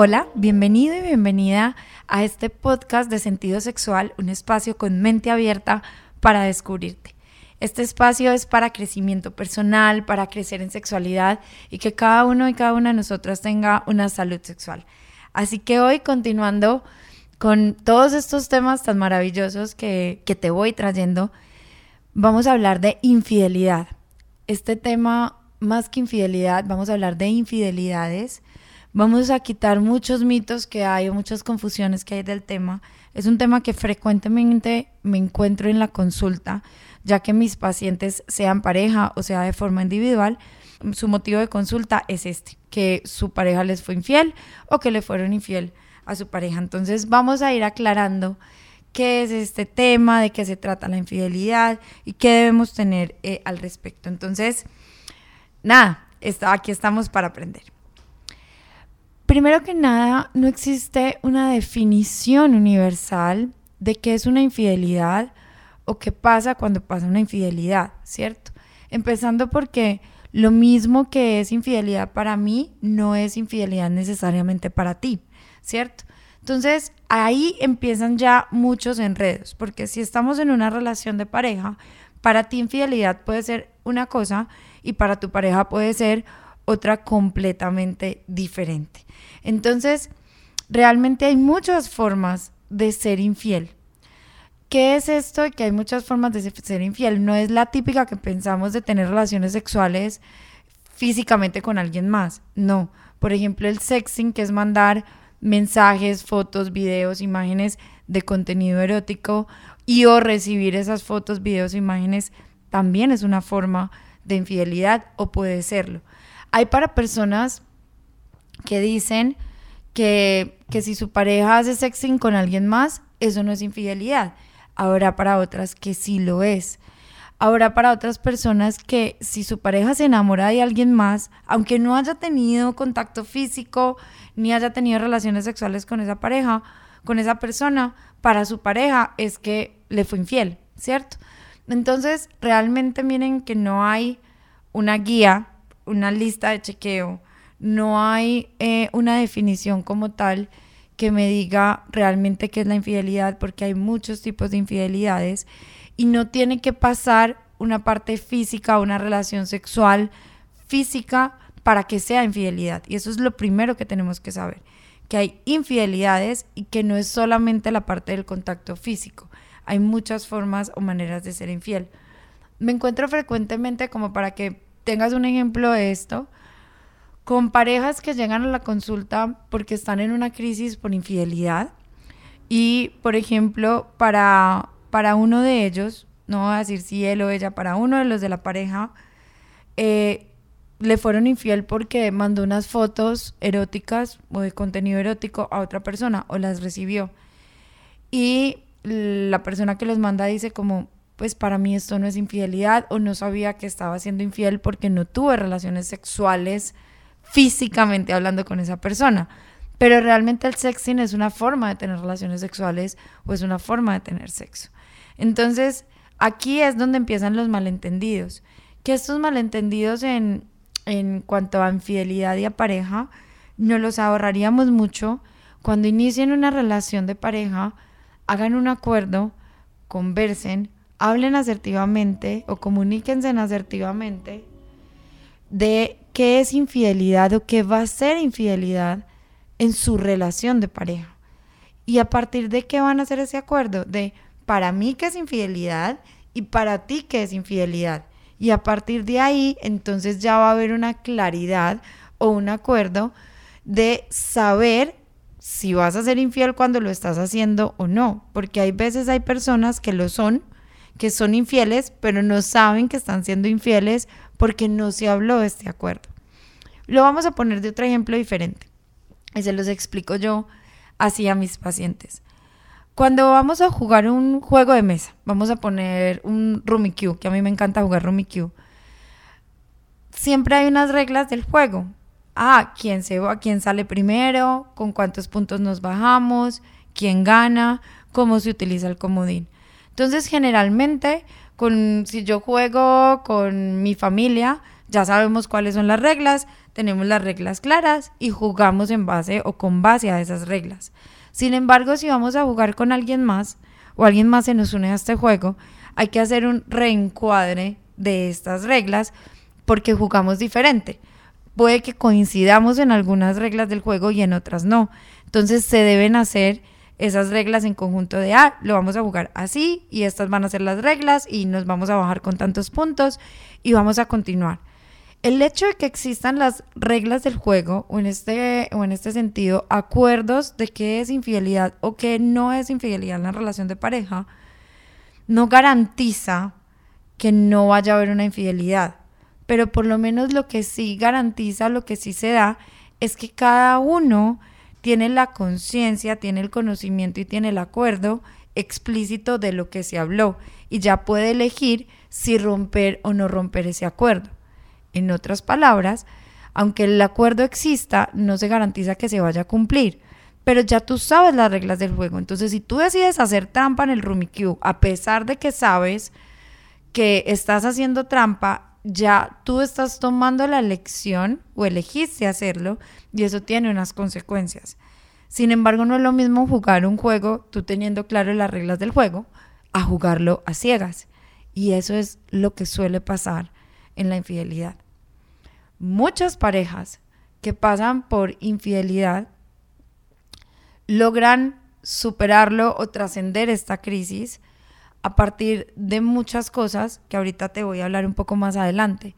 Hola, bienvenido y bienvenida a este podcast de sentido sexual, un espacio con mente abierta para descubrirte. Este espacio es para crecimiento personal, para crecer en sexualidad y que cada uno y cada una de nosotras tenga una salud sexual. Así que hoy, continuando con todos estos temas tan maravillosos que, que te voy trayendo, vamos a hablar de infidelidad. Este tema, más que infidelidad, vamos a hablar de infidelidades Vamos a quitar muchos mitos que hay o muchas confusiones que hay del tema. Es un tema que frecuentemente me encuentro en la consulta, ya que mis pacientes sean pareja o sea de forma individual, su motivo de consulta es este, que su pareja les fue infiel o que le fueron infiel a su pareja. Entonces vamos a ir aclarando qué es este tema, de qué se trata la infidelidad y qué debemos tener eh, al respecto. Entonces, nada, está, aquí estamos para aprender. Primero que nada, no existe una definición universal de qué es una infidelidad o qué pasa cuando pasa una infidelidad, ¿cierto? Empezando porque lo mismo que es infidelidad para mí no es infidelidad necesariamente para ti, ¿cierto? Entonces ahí empiezan ya muchos enredos, porque si estamos en una relación de pareja, para ti infidelidad puede ser una cosa y para tu pareja puede ser otra completamente diferente. Entonces, realmente hay muchas formas de ser infiel. ¿Qué es esto que hay muchas formas de ser infiel? No es la típica que pensamos de tener relaciones sexuales físicamente con alguien más. No. Por ejemplo, el sexting, que es mandar mensajes, fotos, videos, imágenes de contenido erótico y o recibir esas fotos, videos, imágenes, también es una forma de infidelidad o puede serlo. Hay para personas que dicen que, que si su pareja hace sexting con alguien más, eso no es infidelidad. Habrá para otras que sí lo es. Habrá para otras personas que si su pareja se enamora de alguien más, aunque no haya tenido contacto físico ni haya tenido relaciones sexuales con esa pareja, con esa persona, para su pareja es que le fue infiel, ¿cierto? Entonces, realmente miren que no hay una guía, una lista de chequeo no hay eh, una definición como tal que me diga realmente qué es la infidelidad, porque hay muchos tipos de infidelidades y no tiene que pasar una parte física, una relación sexual física para que sea infidelidad. Y eso es lo primero que tenemos que saber, que hay infidelidades y que no es solamente la parte del contacto físico. Hay muchas formas o maneras de ser infiel. Me encuentro frecuentemente como para que tengas un ejemplo de esto, con parejas que llegan a la consulta porque están en una crisis por infidelidad y, por ejemplo, para, para uno de ellos, no voy a decir si él o ella, para uno de los de la pareja, eh, le fueron infiel porque mandó unas fotos eróticas o de contenido erótico a otra persona o las recibió. Y la persona que los manda dice como, pues para mí esto no es infidelidad o no sabía que estaba siendo infiel porque no tuve relaciones sexuales físicamente hablando con esa persona. Pero realmente el sexting es una forma de tener relaciones sexuales o es una forma de tener sexo. Entonces, aquí es donde empiezan los malentendidos. Que estos malentendidos en, en cuanto a infidelidad y a pareja, nos los ahorraríamos mucho cuando inicien una relación de pareja, hagan un acuerdo, conversen, hablen asertivamente o comuníquense asertivamente de qué es infidelidad o qué va a ser infidelidad en su relación de pareja. Y a partir de qué van a hacer ese acuerdo, de para mí qué es infidelidad y para ti qué es infidelidad. Y a partir de ahí, entonces ya va a haber una claridad o un acuerdo de saber si vas a ser infiel cuando lo estás haciendo o no. Porque hay veces hay personas que lo son, que son infieles, pero no saben que están siendo infieles porque no se habló de este acuerdo. Lo vamos a poner de otro ejemplo diferente. Y se los explico yo así a mis pacientes. Cuando vamos a jugar un juego de mesa, vamos a poner un Rummikub, que a mí me encanta jugar Rummikub, siempre hay unas reglas del juego. Ah, quién se va, quién sale primero, con cuántos puntos nos bajamos, quién gana, cómo se utiliza el comodín. Entonces, generalmente, con, si yo juego con mi familia, ya sabemos cuáles son las reglas, tenemos las reglas claras y jugamos en base o con base a esas reglas. Sin embargo, si vamos a jugar con alguien más o alguien más se nos une a este juego, hay que hacer un reencuadre de estas reglas porque jugamos diferente. Puede que coincidamos en algunas reglas del juego y en otras no. Entonces se deben hacer esas reglas en conjunto de, ah, lo vamos a jugar así y estas van a ser las reglas y nos vamos a bajar con tantos puntos y vamos a continuar. El hecho de que existan las reglas del juego, o en este, o en este sentido, acuerdos de qué es infidelidad o qué no es infidelidad en la relación de pareja, no garantiza que no vaya a haber una infidelidad. Pero por lo menos lo que sí garantiza, lo que sí se da, es que cada uno tiene la conciencia, tiene el conocimiento y tiene el acuerdo explícito de lo que se habló y ya puede elegir si romper o no romper ese acuerdo. En otras palabras, aunque el acuerdo exista, no se garantiza que se vaya a cumplir. Pero ya tú sabes las reglas del juego. Entonces, si tú decides hacer trampa en el Rummikub, a pesar de que sabes que estás haciendo trampa, ya tú estás tomando la lección o elegiste hacerlo y eso tiene unas consecuencias. Sin embargo, no es lo mismo jugar un juego, tú teniendo claro las reglas del juego, a jugarlo a ciegas. Y eso es lo que suele pasar en la infidelidad. Muchas parejas que pasan por infidelidad logran superarlo o trascender esta crisis a partir de muchas cosas que ahorita te voy a hablar un poco más adelante.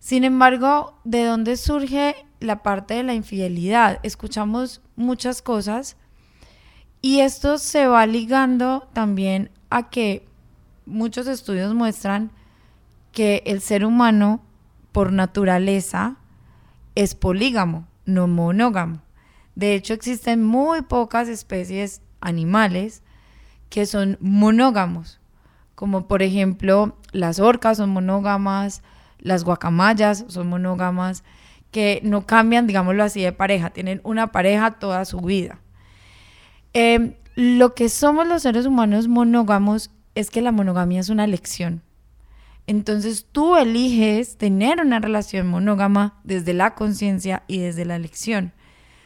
Sin embargo, ¿de dónde surge la parte de la infidelidad? Escuchamos muchas cosas y esto se va ligando también a que muchos estudios muestran que el ser humano por naturaleza es polígamo, no monógamo. De hecho, existen muy pocas especies animales que son monógamos, como por ejemplo las orcas son monógamas, las guacamayas son monógamas, que no cambian, digámoslo así, de pareja, tienen una pareja toda su vida. Em, lo que somos los seres humanos monógamos es que la monogamia es una elección. Entonces tú eliges tener una relación monógama desde la conciencia y desde la elección.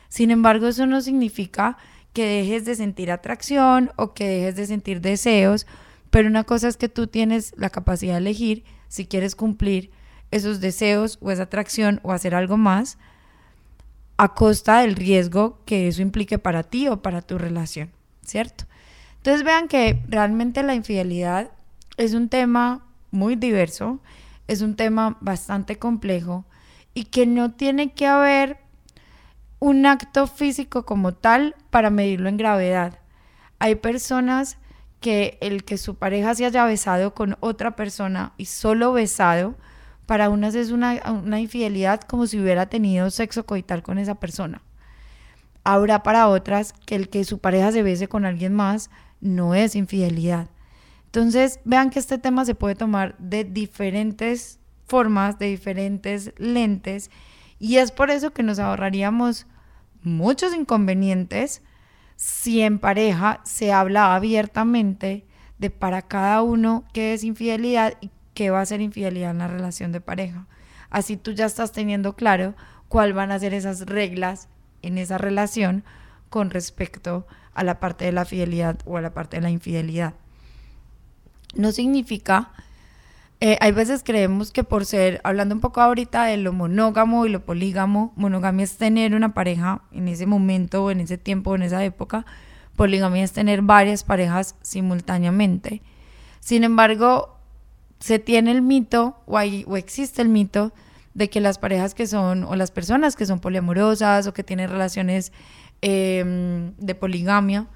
Sin embargo, eso no significa que dejes de sentir atracción o que dejes de sentir deseos, pero una cosa es que tú tienes la capacidad de elegir si quieres cumplir esos deseos o esa atracción o hacer algo más a costa del riesgo que eso implique para ti o para tu relación, ¿cierto? Entonces vean que realmente la infidelidad es un tema muy diverso, es un tema bastante complejo y que no tiene que haber un acto físico como tal para medirlo en gravedad. Hay personas que el que su pareja se haya besado con otra persona y solo besado, para unas es una, una infidelidad como si hubiera tenido sexo coital con esa persona. Habrá para otras que el que su pareja se bese con alguien más no es infidelidad. Entonces, vean que este tema se puede tomar de diferentes formas, de diferentes lentes, y es por eso que nos ahorraríamos muchos inconvenientes si en pareja se habla abiertamente de para cada uno qué es infidelidad y qué va a ser infidelidad en la relación de pareja. Así tú ya estás teniendo claro cuáles van a ser esas reglas en esa relación con respecto a la parte de la fidelidad o a la parte de la infidelidad no significa, eh, hay veces creemos que por ser, hablando un poco ahorita de lo monógamo y lo polígamo, monogamia es tener una pareja en ese momento o en ese tiempo o en esa época, poligamia es tener varias parejas simultáneamente. Sin embargo, se tiene el mito o, hay, o existe el mito de que las parejas que son, o las personas que son poliamorosas o que tienen relaciones em, de poligamia,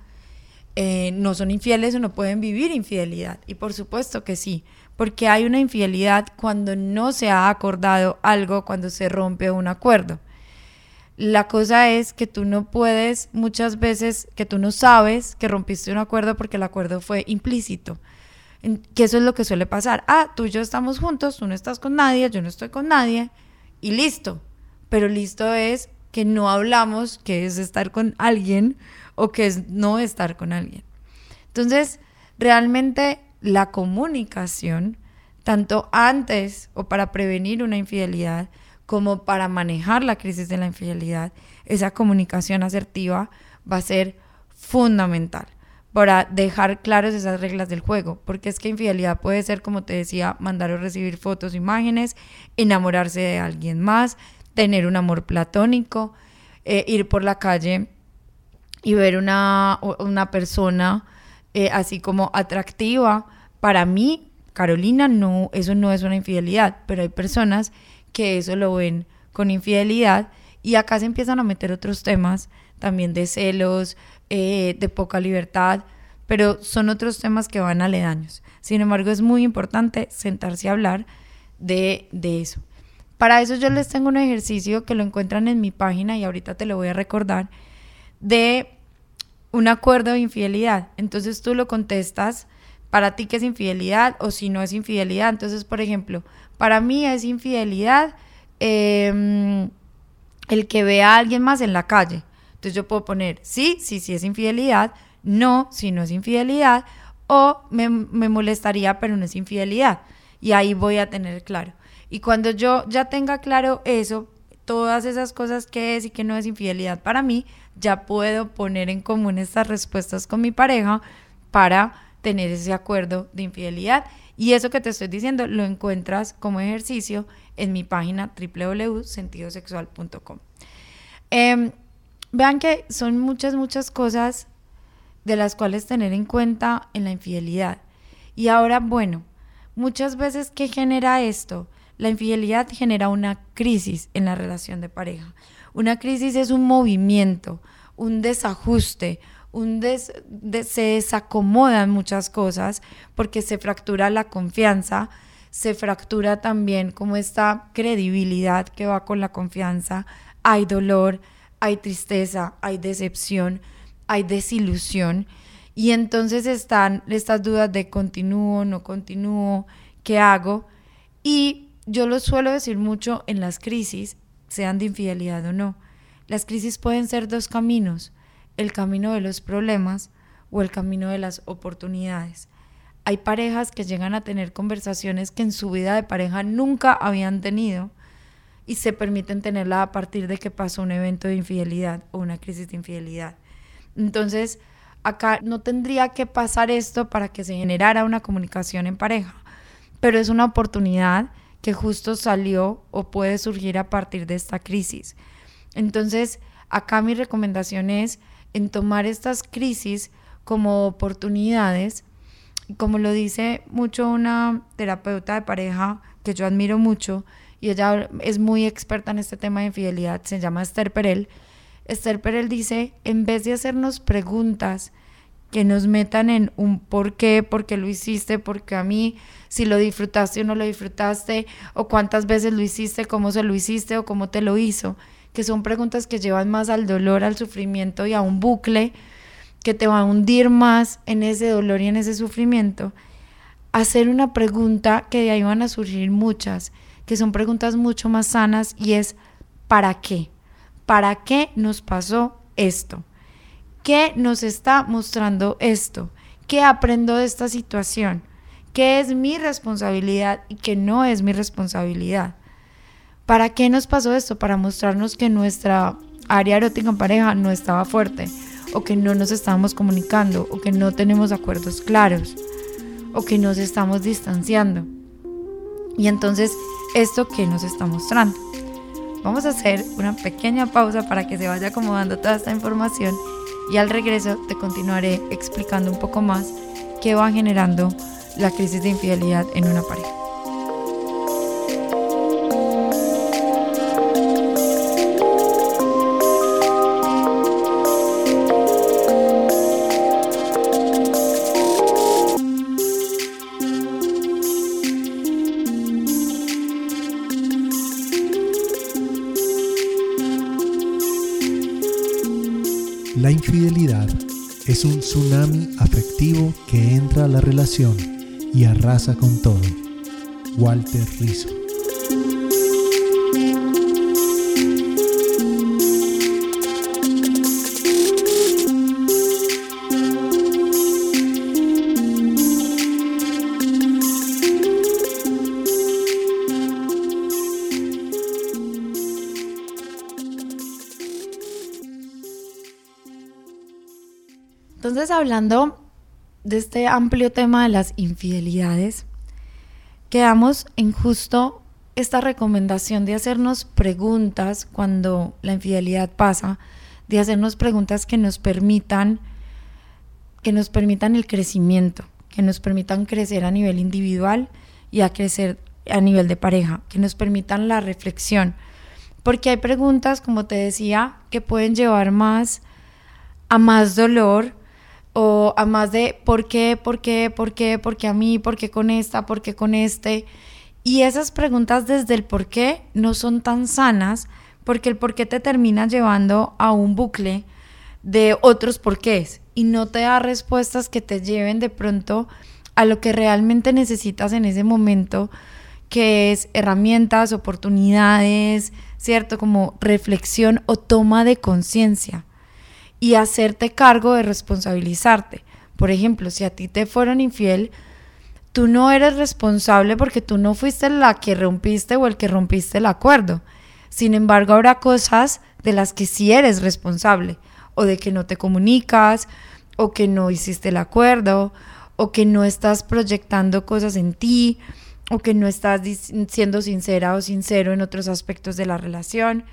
eh, no son infieles o no pueden vivir infidelidad. Y por supuesto que sí, porque hay una infidelidad cuando no se ha acordado algo, cuando se rompe un acuerdo. La cosa es que tú no puedes, muchas veces, que tú no sabes que rompiste un acuerdo porque el acuerdo fue implícito. Que eso es lo que suele pasar. Ah, tú y yo estamos juntos, tú no estás con nadie, yo no estoy con nadie, y listo. Pero listo es que no hablamos que es estar con alguien o que es no estar con alguien. Entonces, realmente la comunicación, tanto antes o para prevenir una infidelidad, como para manejar la crisis de la infidelidad, esa comunicación asertiva va a ser fundamental para dejar claras esas reglas del juego, porque es que infidelidad puede ser, como te decía, mandar o recibir fotos, imágenes, enamorarse de alguien más, tener un amor platónico, eh, ir por la calle y ver una, una persona eh, así como atractiva. Para mí, Carolina, no, eso no es una infidelidad, pero hay personas que eso lo ven con infidelidad y acá se empiezan a meter otros temas también de celos, eh, de poca libertad, pero son otros temas que van aledaños. Sin embargo, es muy importante sentarse a hablar de, de eso. Para eso yo les tengo un ejercicio que lo encuentran en mi página y ahorita te lo voy a recordar, de un acuerdo de infidelidad. Entonces tú lo contestas para ti que es infidelidad o si no es infidelidad. Entonces, por ejemplo, para mí es infidelidad em, el que vea a alguien más en la calle. Entonces yo puedo poner sí, sí, sí es infidelidad, no, si no es infidelidad, o me, me molestaría, pero no es infidelidad. Y ahí voy a tener claro. Y cuando yo ya tenga claro eso, todas esas cosas que es y que no es infidelidad para mí, ya puedo poner en común estas respuestas con mi pareja para tener ese acuerdo de infidelidad y eso que te estoy diciendo lo encuentras como ejercicio en mi página www.sentidosexual.com. Em, vean que son muchas, muchas cosas de las cuales tener en cuenta en la infidelidad. Y ahora, bueno, muchas veces, ¿qué genera esto? La infidelidad genera una crisis en la relación de pareja. Una crisis es un movimiento, un desajuste, un se desacomodan muchas cosas porque se fractura la confianza, se fractura también como esta credibilidad que va con la confianza, hay dolor, hay tristeza, hay decepción, hay desilusión. Y entonces están estas dudas de continúo, no continúo, ¿qué hago? Y yo lo suelo decir mucho en las crisis, sean de infidelidad o no. Las crisis pueden ser dos caminos el camino de los problemas o el camino de las oportunidades. Hay parejas que llegan a tener conversaciones que en su vida de pareja nunca habían tenido y se permiten tenerla a partir de que pasó un evento de infidelidad o una crisis de infidelidad. Entonces, acá no tendría que pasar esto para que se generara una comunicación en pareja, pero es una oportunidad que justo salió o puede surgir a partir de esta crisis. Entonces, acá mi recomendación es en tomar estas crisis como oportunidades. Como lo dice mucho una terapeuta de pareja que yo admiro mucho, y ella es muy experta en este tema de infidelidad, se llama Esther Perel. Esther Perel dice, en vez de hacernos preguntas que nos metan en un por qué, por qué lo hiciste, porque a mí, si lo disfrutaste o no lo disfrutaste, o cuántas veces lo hiciste, cómo se lo hiciste o cómo te lo hizo, que son preguntas que llevan más al dolor, al sufrimiento y a un bucle que te va a hundir más en ese dolor y en ese sufrimiento, hacer una pregunta que de ahí van a surgir muchas, que son preguntas mucho más sanas y es ¿para qué? ¿Para qué nos pasó esto? ¿Qué nos está mostrando esto? ¿Qué aprendo de esta situación? ¿Qué es mi responsabilidad y qué no es mi responsabilidad? ¿Para qué nos pasó esto? Para mostrarnos que nuestra área erótica en pareja no estaba fuerte, o que no nos estábamos comunicando, o que no tenemos acuerdos claros, o que nos estamos distanciando. Y entonces, ¿esto qué nos está mostrando? Vamos a hacer una pequeña pausa para que se vaya acomodando toda esta información y al regreso te continuaré explicando un poco más qué va generando la crisis de infidelidad en una pareja. Es un tsunami afectivo que entra a la relación y arrasa con todo. Walter Rizzo. Hablando de este amplio tema de las infidelidades, quedamos en justo esta recomendación de hacernos preguntas cuando la infidelidad pasa, de hacernos preguntas que nos permitan que nos permitan el crecimiento, que nos permitan crecer a nivel individual y a crecer a nivel de pareja, que nos permitan la reflexión. Porque hay preguntas, como te decía, que pueden llevar más a más dolor o a más de por qué, por qué, por qué, por qué a mí, por qué con esta, por qué con este. Y esas preguntas desde el por qué no son tan sanas porque el por qué te termina llevando a un bucle de otros porqués y no te da respuestas que te lleven de pronto a lo que realmente necesitas en ese momento, que es herramientas, oportunidades, ¿cierto? Como reflexión o toma de conciencia y hacerte cargo de responsabilizarte. Por ejemplo, si a ti te fueron infiel, tú no eres responsable porque tú no fuiste la que rompiste o el que rompiste el acuerdo. Sin embargo, habrá cosas de las que sí eres responsable, o de que no te comunicas, o que no hiciste el acuerdo, o que no estás proyectando cosas en ti, o que no estás siendo sincera o sincero en otros aspectos de la relación.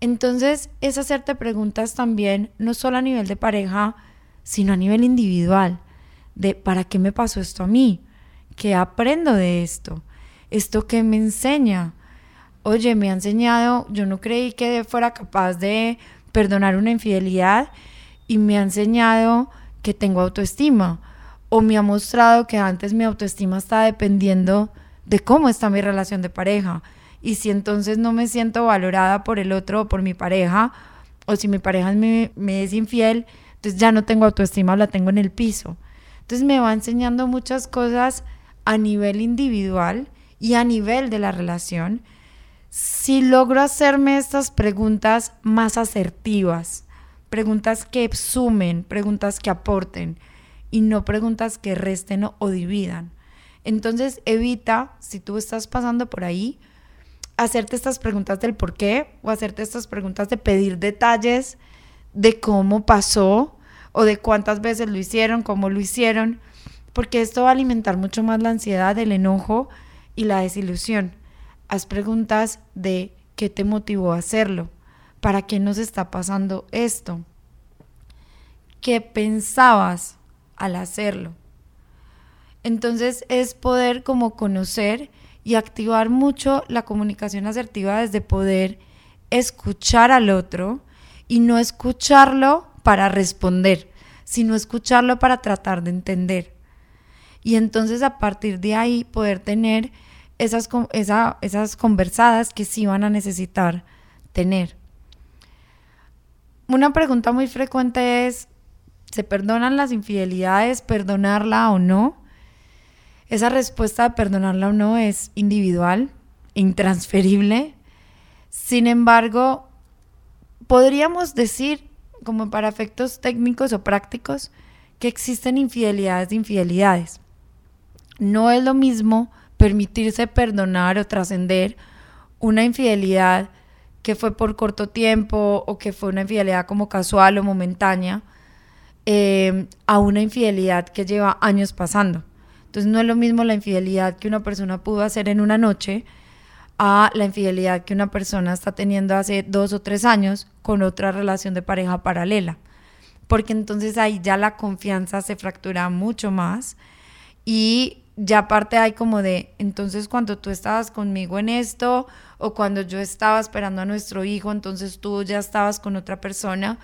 Entonces es hacerte preguntas también, no solo a nivel de pareja, sino a nivel individual, de ¿para qué me pasó esto a mí? ¿Qué aprendo de esto? ¿Esto qué me enseña? Oye, me ha enseñado, yo no creí que fuera capaz de perdonar una infidelidad y me ha enseñado que tengo autoestima o me ha mostrado que antes mi autoestima estaba dependiendo de cómo está mi relación de pareja y si entonces no me siento valorada por el otro o por mi pareja, o si mi pareja me, me es infiel, entonces ya no tengo autoestima, la tengo en el piso. Entonces me va enseñando muchas cosas a nivel individual y a nivel de la relación. Si logro hacerme estas preguntas más asertivas, preguntas que sumen, preguntas que aporten y no preguntas que resten o dividan. Entonces evita, si tú estás pasando por ahí, hacerte estas preguntas del por qué o hacerte estas preguntas de pedir detalles de cómo pasó o de cuántas veces lo hicieron, cómo lo hicieron, porque esto va a alimentar mucho más la ansiedad, el enojo y la desilusión. Haz preguntas de qué te motivó a hacerlo, para qué nos está pasando esto, qué pensabas al hacerlo. Entonces es poder como conocer y activar mucho la comunicación asertiva desde poder escuchar al otro y no escucharlo para responder, sino escucharlo para tratar de entender. Y entonces a partir de ahí poder tener esas, esas conversadas que sí van a necesitar tener. Una pregunta muy frecuente es, ¿se perdonan las infidelidades, perdonarla o no? Esa respuesta de perdonarla o no es individual, intransferible. Sin embargo, podríamos decir, como para efectos técnicos o prácticos, que existen infidelidades de infidelidades. No es lo mismo permitirse perdonar o trascender una infidelidad que fue por corto tiempo o que fue una infidelidad como casual o momentánea, eh, a una infidelidad que lleva años pasando. Entonces no es lo mismo la infidelidad que una persona pudo hacer en una noche a la infidelidad que una persona está teniendo hace dos o tres años con otra relación de pareja paralela. Porque entonces ahí ya la confianza se fractura mucho más y ya aparte hay como de, entonces cuando tú estabas conmigo en esto o cuando yo estaba esperando a nuestro hijo, entonces tú ya estabas con otra persona,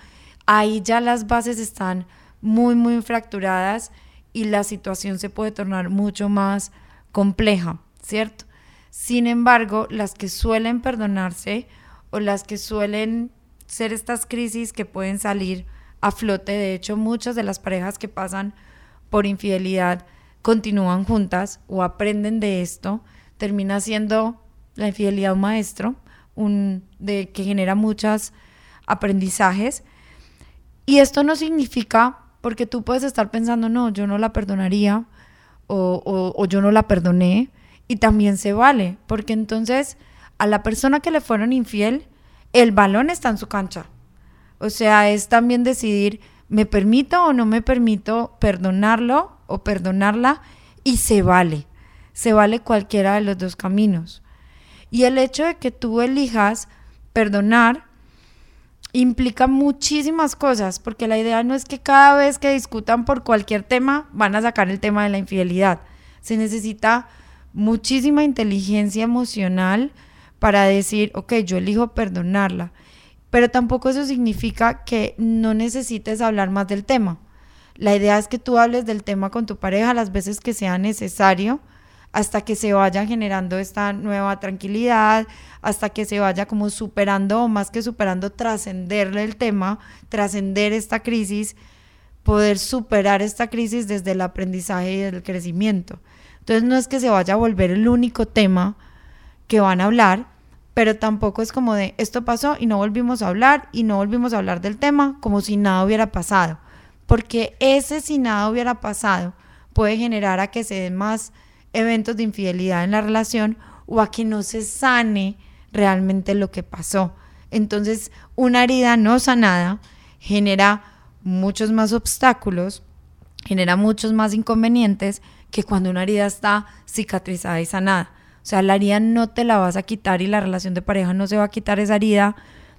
ahí ya las bases están muy, muy fracturadas y la situación se puede tornar mucho más compleja, ¿cierto? Sin embargo, las que suelen perdonarse o las que suelen ser estas crisis que pueden salir a flote. De hecho, muchas de las parejas que pasan por infidelidad continúan juntas o aprenden de esto. Termina siendo la infidelidad un maestro, un, de, que genera muchos aprendizajes. Y esto no significa, porque tú puedes estar pensando, no, yo no la perdonaría o, yo no la perdoné, y también se vale, porque entonces a la persona que le fueron infiel, el balón está en su cancha. O sea, es también decidir, ¿me permito o no me permito perdonarlo o perdonarla? Y se vale. Se vale cualquiera de los dos caminos. Y el hecho de que tú elijas perdonar implica muchísimas cosas, porque la idea no es que cada vez que discutan por cualquier tema van a sacar el tema de la infidelidad. Se necesita muchísima inteligencia emocional para decir, ok, yo elijo perdonarla. Pero tampoco eso significa que no necesites hablar más del tema. La idea es que tú hables del tema con tu pareja las veces que sea necesario hasta que se vaya generando esta nueva tranquilidad, hasta que se vaya como superando o más que superando, trascenderle el tema, trascender esta crisis, poder superar esta crisis desde el aprendizaje y el crecimiento. Entonces no es que se vaya a volver el único tema que van a hablar, pero tampoco es como de esto pasó y no volvimos a hablar y no volvimos a hablar del tema como si nada hubiera pasado, porque ese si nada hubiera pasado puede generar a que se den más eventos de infidelidad en la relación o a que no se sane realmente lo que pasó. Entonces, una herida no sanada genera muchos más obstáculos, genera muchos más inconvenientes que cuando una herida está cicatrizada y sanada. O sea, la herida no te la vas a quitar y la relación de pareja no se va a quitar esa herida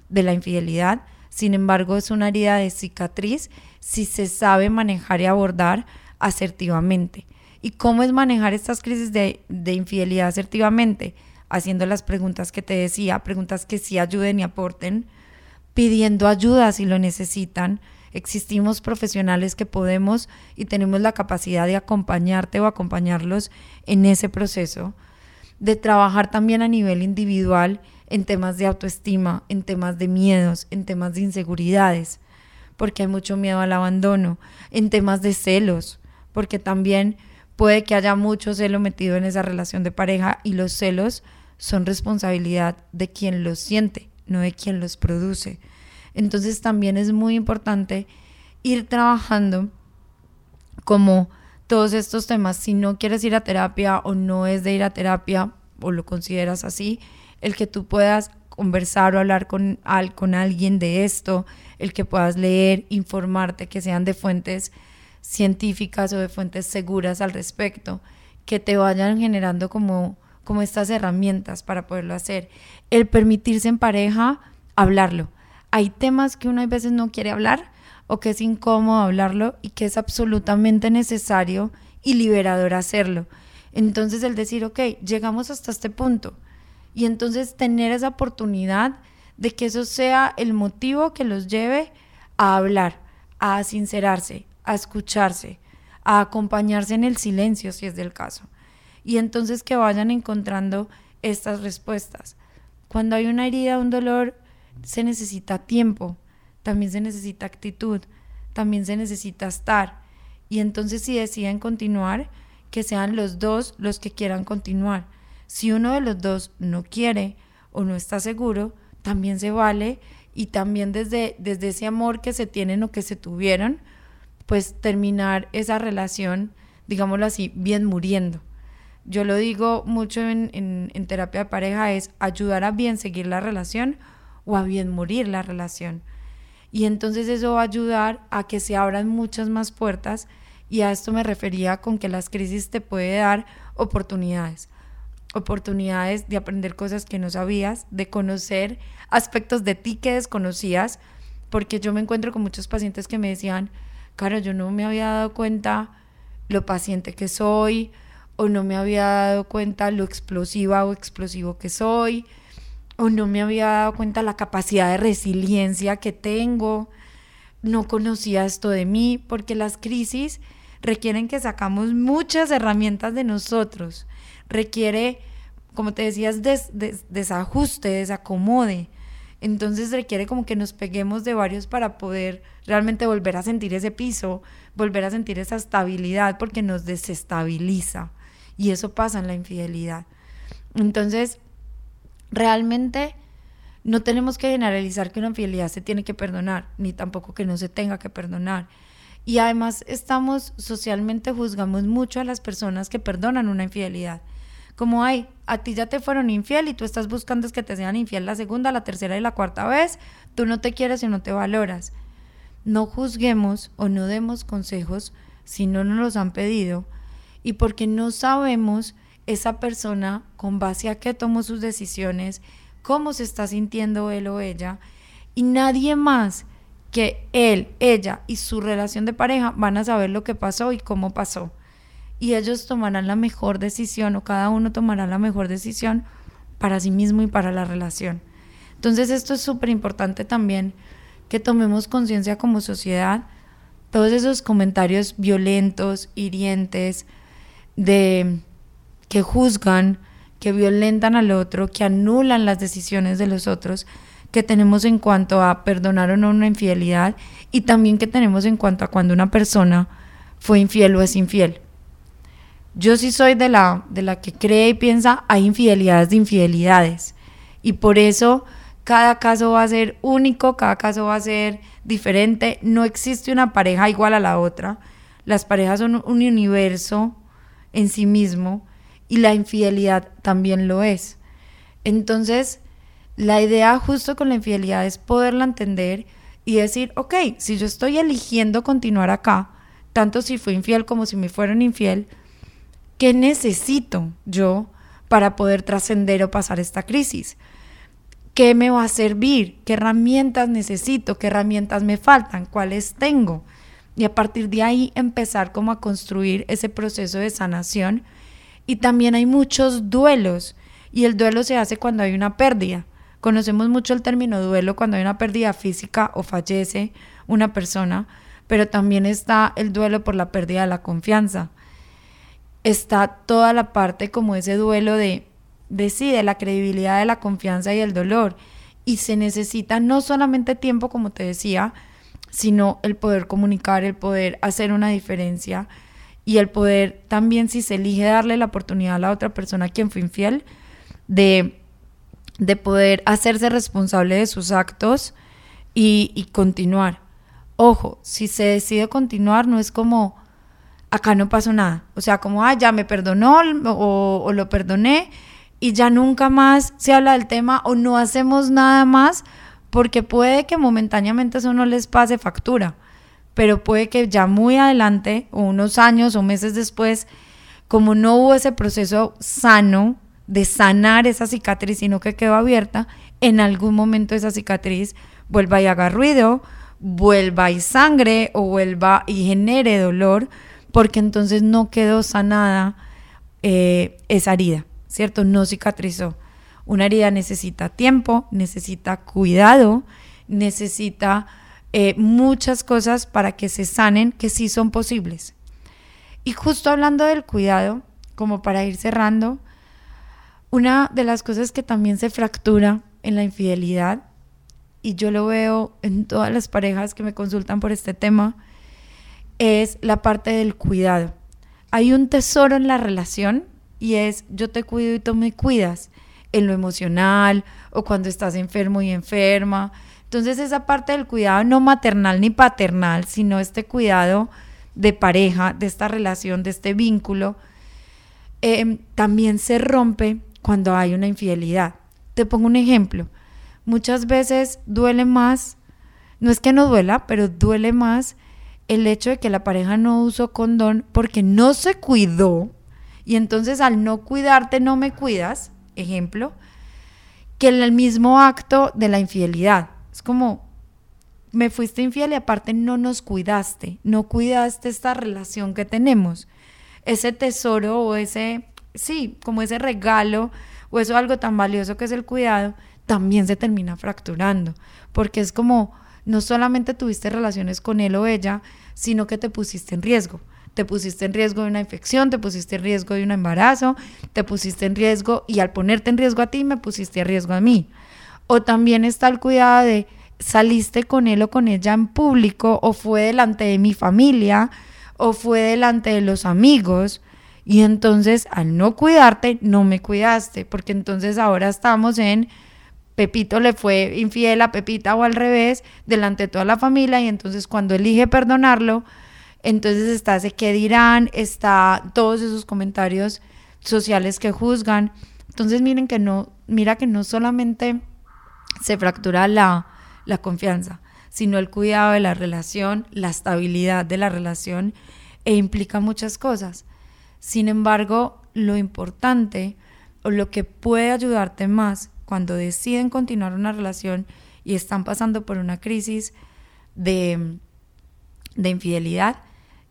de la infidelidad. Sin embargo, es una herida de cicatriz si se sabe manejar y abordar asertivamente. ¿Y cómo es manejar estas crisis de, de, infidelidad asertivamente? Haciendo las preguntas que te decía, preguntas que sí ayuden y aporten, pidiendo ayuda si lo necesitan, Existimos profesionales que podemos y tenemos la capacidad de acompañarte o acompañarlos en ese proceso, de trabajar también a nivel individual en temas de autoestima, en temas de miedos, en temas de inseguridades, porque hay mucho miedo al abandono, en temas de celos, porque también puede que haya mucho celo metido en esa relación de pareja y los celos son responsabilidad de quien los siente, no de quien los produce. Entonces también es muy importante ir trabajando como todos estos temas. Si no quieres ir a terapia o no es de ir a terapia o lo consideras así, el que tú puedas conversar o hablar con, con alguien de esto, el que puedas leer, informarte, que sean de fuentes científicas o de fuentes seguras al respecto, que te vayan generando como, como estas herramientas para poderlo hacer. El permitirse en pareja hablarlo, hay temas que uno a veces no quiere hablar o que es incómodo hablarlo y que es absolutamente necesario y liberador hacerlo. Entonces el decir, ok, llegamos hasta este punto y entonces tener esa oportunidad de que eso sea el motivo que los lleve a hablar, a sincerarse, a escucharse, a acompañarse en el silencio si es del caso. Y entonces que vayan encontrando estas respuestas. Cuando hay una herida, un dolor, se necesita tiempo, también se necesita actitud, también se necesita estar. Y entonces si deciden continuar, que sean los dos los que quieran continuar. Si uno de los dos no quiere o no está seguro, también se vale y también desde, desde ese amor que se tienen o que se tuvieron, pues terminar esa relación, digámoslo así, bien muriendo. Yo lo digo mucho en, en, terapia de pareja, es ayudar a bien seguir la relación o a bien morir la relación. Y entonces eso va a ayudar a que se abran muchas más puertas y a esto me refería con que las crisis te puede dar oportunidades. Oportunidades de aprender cosas que no sabías, de conocer aspectos de ti que desconocías, porque yo me encuentro con muchos pacientes que me decían, claro, yo no me había dado cuenta lo paciente que soy, o no me había dado cuenta lo explosiva o explosivo que soy, o no me había dado cuenta la capacidad de resiliencia que tengo, no conocía esto de mí, porque las crisis requieren que sacamos muchas herramientas de nosotros, requiere, como te decías, des, desajuste, desacomode, Entonces requiere como que nos peguemos de varios para poder realmente volver a sentir ese piso, volver a sentir esa estabilidad, porque nos desestabiliza. Y eso pasa en la infidelidad. Entonces, realmente no tenemos que generalizar que una infidelidad se tiene que perdonar, ni tampoco que no se tenga que perdonar. Y además estamos socialmente juzgamos mucho a las personas que perdonan una infidelidad. Como hay, a ti ya te fueron infiel y tú estás buscando que te sean infiel la segunda, la tercera y la cuarta vez, tú no te quieres y no te valoras. No juzguemos o no demos consejos si no nos los han pedido y porque no sabemos esa persona con base a qué tomó sus decisiones, cómo se está sintiendo él o ella y nadie más que él, ella y su relación de pareja van a saber lo que pasó y cómo pasó. Y ellos tomarán la mejor decisión o cada uno tomará la mejor decisión para sí mismo y para la relación. Entonces esto es súper importante también que tomemos conciencia como sociedad. Todos esos comentarios violentos, hirientes, de que juzgan, que violentan al otro, que anulan las decisiones de los otros, que tenemos en cuanto a perdonar o no una infidelidad y también que tenemos en cuanto a cuando una persona fue infiel o es infiel. Yo sí soy de la, de la que cree y piensa hay infidelidades de infidelidades. Y por eso cada caso va a ser único, cada caso va a ser diferente, no existe una pareja igual a la otra, las parejas son un universo en sí mismo y la infidelidad también lo es. Entonces, la idea justo con la infidelidad es poderla entender y decir, ok, si yo estoy eligiendo continuar acá, tanto si fui infiel como si me fueron infiel, ¿qué necesito yo para poder trascender o pasar esta crisis? ¿Qué me va a servir? ¿Qué herramientas necesito? ¿Qué herramientas me faltan? ¿Cuáles tengo? Y a partir de ahí empezar como a construir ese proceso de sanación. Y también hay muchos duelos y el duelo se hace cuando hay una pérdida. Conocemos mucho el término duelo cuando hay una pérdida física o fallece una persona, pero también está el duelo por la pérdida de la confianza. Está toda la parte como ese duelo de, de sí, de la credibilidad de la confianza y el dolor. Y se necesita no solamente tiempo, como te decía, sino el poder comunicar, el poder hacer una diferencia y el poder también, si se elige darle la oportunidad a la otra persona a quien fue infiel, de de poder hacerse responsable de sus actos y, continuar. Ojo, si se decide continuar, no es como, acá no pasó nada. O sea, como, ah, ya me perdonó o, o, lo perdoné y ya nunca más se habla del tema o no hacemos nada más porque puede que momentáneamente eso no les pase factura, pero puede que ya muy adelante o unos años o meses después, como no hubo ese proceso sano de sanar esa cicatriz, sino que quedó abierta, en algún momento esa cicatriz vuelva y haga ruido, vuelva y sangre o vuelva y genere dolor, porque entonces no quedó sanada eh, esa herida, ¿cierto? No cicatrizó. Una herida necesita tiempo, necesita cuidado, necesita eh, muchas cosas para que se sanen que sí son posibles. Y justo hablando del cuidado, como para ir cerrando, una de las cosas que también se fractura en la infidelidad, y yo lo veo en todas las parejas que me consultan por este tema, es la parte del cuidado. Hay un tesoro en la relación y es yo te cuido y tú me cuidas en lo emocional o cuando estás enfermo y enferma. Entonces esa parte del cuidado no maternal ni paternal, sino este cuidado de pareja, de esta relación, de este vínculo, eh, también se rompe cuando hay una infidelidad. Te pongo un ejemplo. Muchas veces duele más, no es que no duela, pero duele más el hecho de que la pareja no usó condón porque no se cuidó y entonces al no cuidarte no me cuidas, ejemplo, que el mismo acto de la infidelidad. Es como, me fuiste infiel y aparte no nos cuidaste, no cuidaste esta relación que tenemos, ese tesoro o ese sí, como ese regalo o eso algo tan valioso que es el cuidado, también se termina fracturando, porque es como no solamente tuviste relaciones con él o ella, sino que te pusiste en riesgo. Te pusiste en riesgo de una infección, te pusiste en riesgo de un embarazo, te pusiste en riesgo y al ponerte en riesgo a ti me pusiste en riesgo a mí. O también está el cuidado de saliste con él o con ella en público o fue delante de mi familia o fue delante de los amigos. Y entonces al no cuidarte, no me cuidaste, porque entonces ahora estamos en Pepito le fue infiel a Pepita o al revés, delante de toda la familia, y entonces cuando elige perdonarlo, entonces está ese qué dirán, está todos esos comentarios sociales que juzgan. Entonces miren que no, mira que no solamente se fractura la, la confianza, sino el cuidado de la relación, la estabilidad de la relación e implica muchas cosas. Sin embargo, lo importante o lo que puede ayudarte más cuando deciden continuar una relación y están pasando por una crisis de, de infidelidad,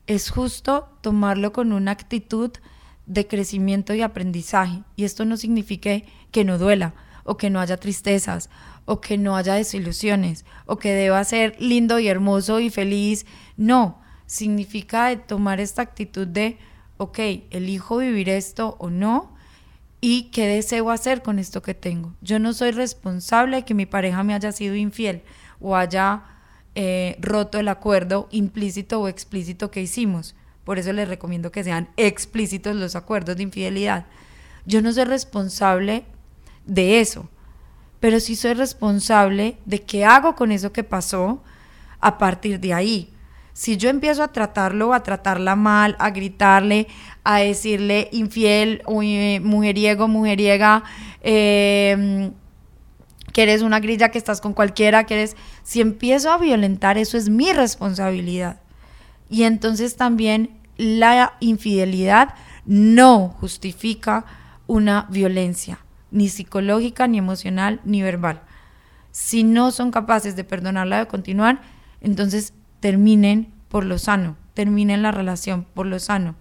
es justo tomarlo con una actitud de crecimiento y aprendizaje. Y esto no significa que no duela, o que no haya tristezas, o que no haya desilusiones, o que deba ser lindo y hermoso y feliz. No, significa tomar esta actitud de, ok, elijo vivir esto o no, y qué deseo hacer con esto que tengo. Yo no soy responsable de que mi pareja me haya sido infiel o haya eh, roto el acuerdo implícito o explícito que hicimos. Por eso les recomiendo que sean explícitos los acuerdos de infidelidad. Yo no soy responsable de eso, pero sí soy responsable de qué hago con eso que pasó a partir de ahí. Si yo empiezo a tratarlo, a tratarla mal, a gritarle, a decirle infiel, eh, mujeriego, mujeriega, em, que eres una grilla, que estás con cualquiera, que eres... Si empiezo a violentar, eso es mi responsabilidad. Y entonces también la infidelidad no justifica una violencia, ni psicológica, ni emocional, ni verbal. Si no son capaces de perdonarla, de continuar, entonces terminen por lo sano, terminen la relación por lo sano.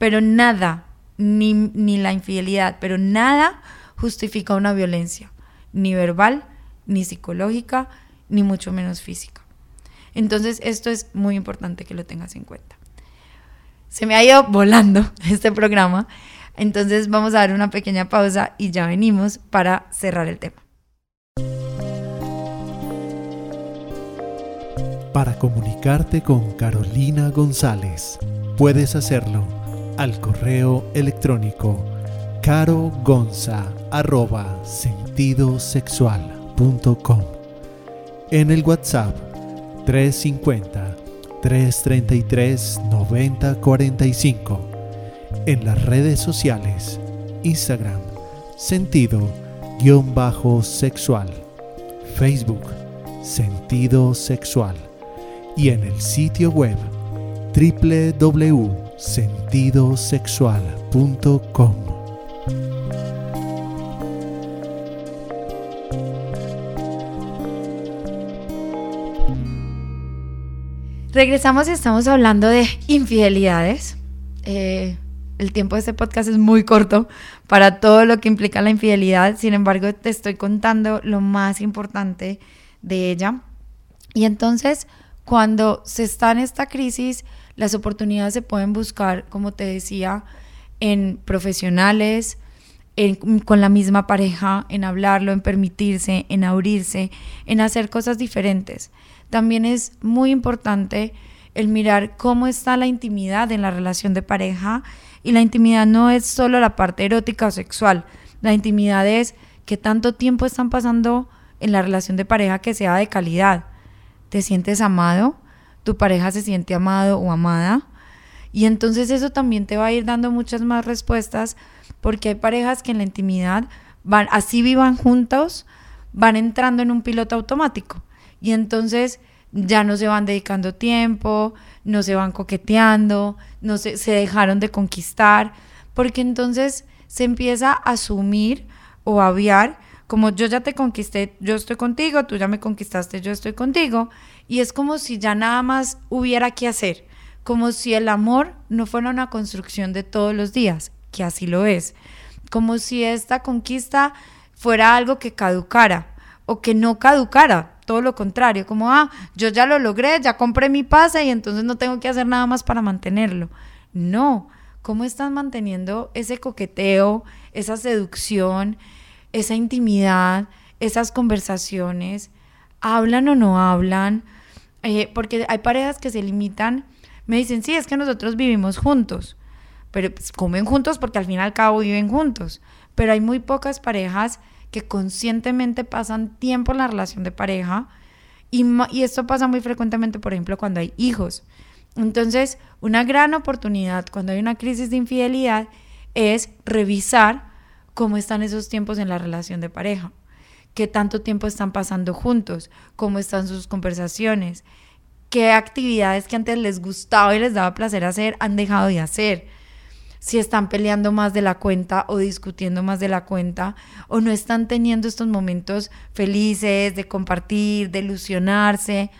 Pero nada, ni, ni la infidelidad, pero nada justifica una violencia, ni verbal, ni psicológica, ni mucho menos física. Entonces, esto es muy importante que lo tengas en cuenta. Se me ha ido volando este programa, entonces vamos a dar una pequeña pausa y ya venimos para cerrar el tema. Para comunicarte con Carolina González, puedes hacerlo al correo electrónico carogonza.sentidosexual.com en el WhatsApp 350 333 9045 en las redes sociales Instagram sentido-sexual. Facebook sentido sexual. Y en el sitio web www.sentidosexual.com. Regresamos y estamos hablando de infidelidades. Eh, el tiempo de este podcast es muy corto para todo lo que implica la infidelidad, sin embargo te estoy contando lo más importante de ella. Y entonces, cuando se está en esta crisis, las oportunidades se pueden buscar, como te decía, en profesionales, con la misma pareja, en hablarlo, en permitirse, en abrirse, en hacer cosas diferentes. También es muy importante el mirar cómo está la intimidad en la relación de pareja y la intimidad no es solo la parte erótica o sexual, la intimidad es que tanto tiempo están pasando en la relación de pareja que sea de calidad te sientes amado, tu pareja se siente amado o amada. Y entonces eso también te va a ir dando muchas más respuestas porque hay parejas que en la intimidad van, así vivan juntos, van entrando en un piloto automático. Y entonces ya no se van dedicando tiempo, no se van coqueteando, no se, se dejaron de conquistar, porque entonces se empieza a asumir o a aviar como yo ya te conquisté, yo estoy contigo, tú ya me conquistaste, yo estoy contigo, y es como si ya nada más hubiera que hacer, como si el amor no fuera una construcción de todos los días, que así lo es, como si esta conquista fuera algo que caducara o que no caducara, todo lo contrario, como, ah, yo ya lo logré, ya compré mi pase y entonces no tengo que hacer nada más para mantenerlo. No, ¿cómo estás manteniendo ese coqueteo, esa seducción? esa intimidad, esas conversaciones, hablan o no hablan, eh, porque hay parejas que se limitan, me dicen, sí, es que nosotros vivimos juntos, pero pues, comen juntos porque al fin y al cabo viven juntos, pero hay muy pocas parejas que conscientemente pasan tiempo en la relación de pareja y, y esto pasa muy frecuentemente, por ejemplo, cuando hay hijos. Entonces, una gran oportunidad cuando hay una crisis de infidelidad es revisar cómo están esos tiempos en la relación de pareja, qué tanto tiempo están pasando juntos, cómo están sus conversaciones, qué actividades que antes les gustaba y les daba placer hacer han dejado de hacer, si están peleando más de la cuenta o discutiendo más de la cuenta o no están teniendo estos momentos felices de compartir, de ilusionarse,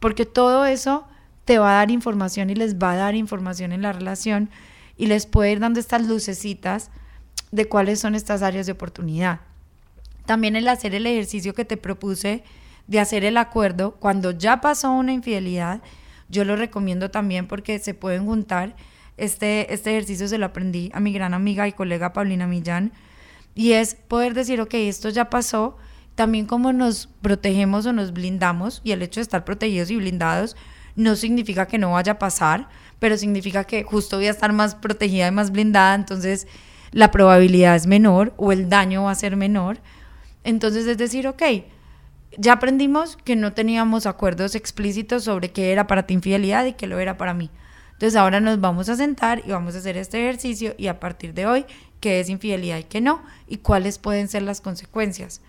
porque todo eso te va a dar información y les va a dar información en la relación y les puede ir dando estas lucecitas de cuáles son estas áreas de oportunidad. También el hacer el ejercicio que te propuse de hacer el acuerdo cuando ya pasó una infidelidad, yo lo recomiendo también porque se pueden juntar. Este, este ejercicio se lo aprendí a mi gran amiga y colega Paulina Millán y es poder decir, ok, esto ya pasó, también como nos protegemos o nos blindamos y el hecho de estar protegidos y blindados no significa que no vaya a pasar, pero significa que justo voy a estar más protegida y más blindada, entonces la probabilidad es menor o el daño va a ser menor. Entonces es decir, ok, ya aprendimos que no teníamos acuerdos explícitos sobre qué era para ti infidelidad y qué lo era para mí. Entonces ahora nos vamos a sentar y vamos a hacer este ejercicio y a partir de hoy, qué es infidelidad y qué no y cuáles pueden ser las consecuencias.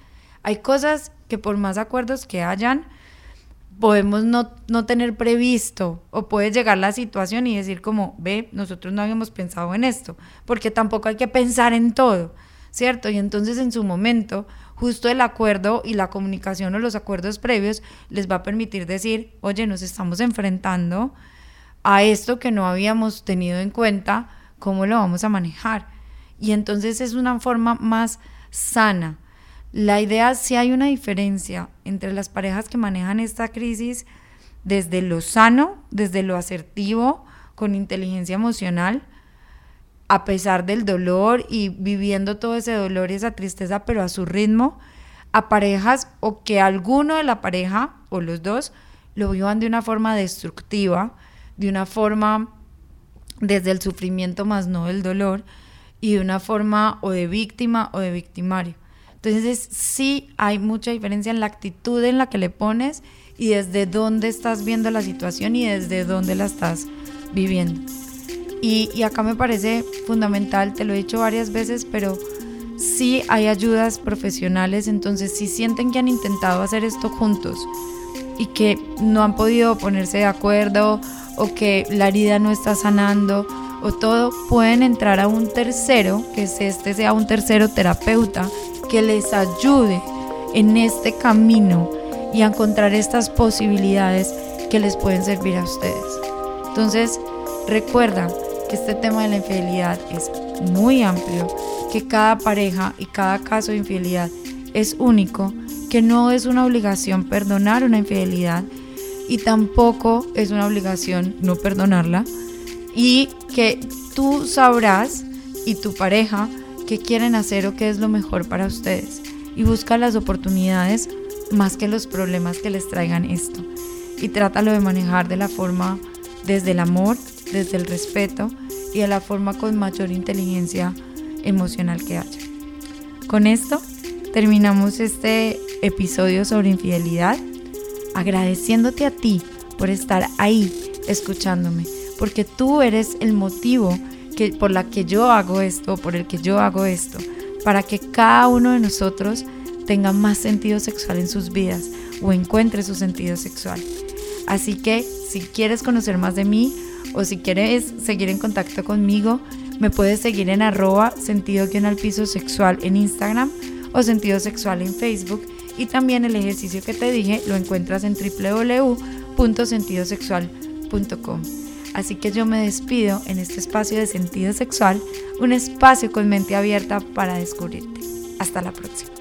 Hay cosas que por más acuerdos que hayan, podemos no, no, tener previsto o puede llegar la situación y decir como, ve, nosotros no habíamos pensado en esto, porque tampoco hay que pensar en todo, ¿cierto? Y entonces en su momento, justo el acuerdo y la comunicación o los acuerdos previos les va a permitir decir, oye, nos estamos enfrentando a esto que no habíamos tenido en cuenta, ¿cómo lo vamos a manejar? Y entonces es una forma más sana la idea, si hay una diferencia entre las parejas que manejan esta crisis desde lo sano, desde lo asertivo, con inteligencia emocional, a pesar del dolor y viviendo todo ese dolor y esa tristeza, pero a su ritmo, a parejas o que alguno de la pareja o los dos lo vivan de una forma destructiva, de una forma desde el sufrimiento más no del dolor y de una forma o de víctima o de victimario. Entonces sí hay mucha diferencia en la actitud en la que le pones y desde dónde estás viendo la situación y desde dónde la estás viviendo. Y, acá me parece fundamental, te lo he dicho varias veces, pero sí hay ayudas profesionales, entonces si sienten que han intentado hacer esto juntos y que no han podido ponerse de acuerdo o que la herida no está sanando o todo, pueden entrar a un tercero, que este sea un tercero terapeuta que les ayude en este camino y a encontrar estas posibilidades que les pueden servir a ustedes. Entonces, recuerda que este tema de la infidelidad es muy amplio, que cada pareja y cada caso de infidelidad es único, que no es una obligación perdonar una infidelidad y tampoco es una obligación no perdonarla y que tú sabrás y tu pareja qué quieren hacer o qué es lo mejor para ustedes y busca las oportunidades más que los problemas que les traigan esto. Y trátalo de manejar de la forma desde el amor, desde el respeto y de la forma con mayor inteligencia emocional que haya. Con esto terminamos este episodio sobre infidelidad, agradeciéndote a ti por estar ahí escuchándome, porque tú eres el motivo que, por la que yo hago esto, por el que yo hago esto, para que cada uno de nosotros tenga más sentido sexual en sus vidas o encuentre su sentido sexual. Así que si quieres conocer más de mí o si quieres seguir en contacto conmigo, me puedes seguir en arroba sentido que al piso sexual en Instagram o sentido sexual en Facebook y también el ejercicio que te dije lo encuentras en www.sentidosexual.com. Así que yo me despido en este espacio de sentido sexual, un espacio con mente abierta para descubrirte. Hasta la próxima.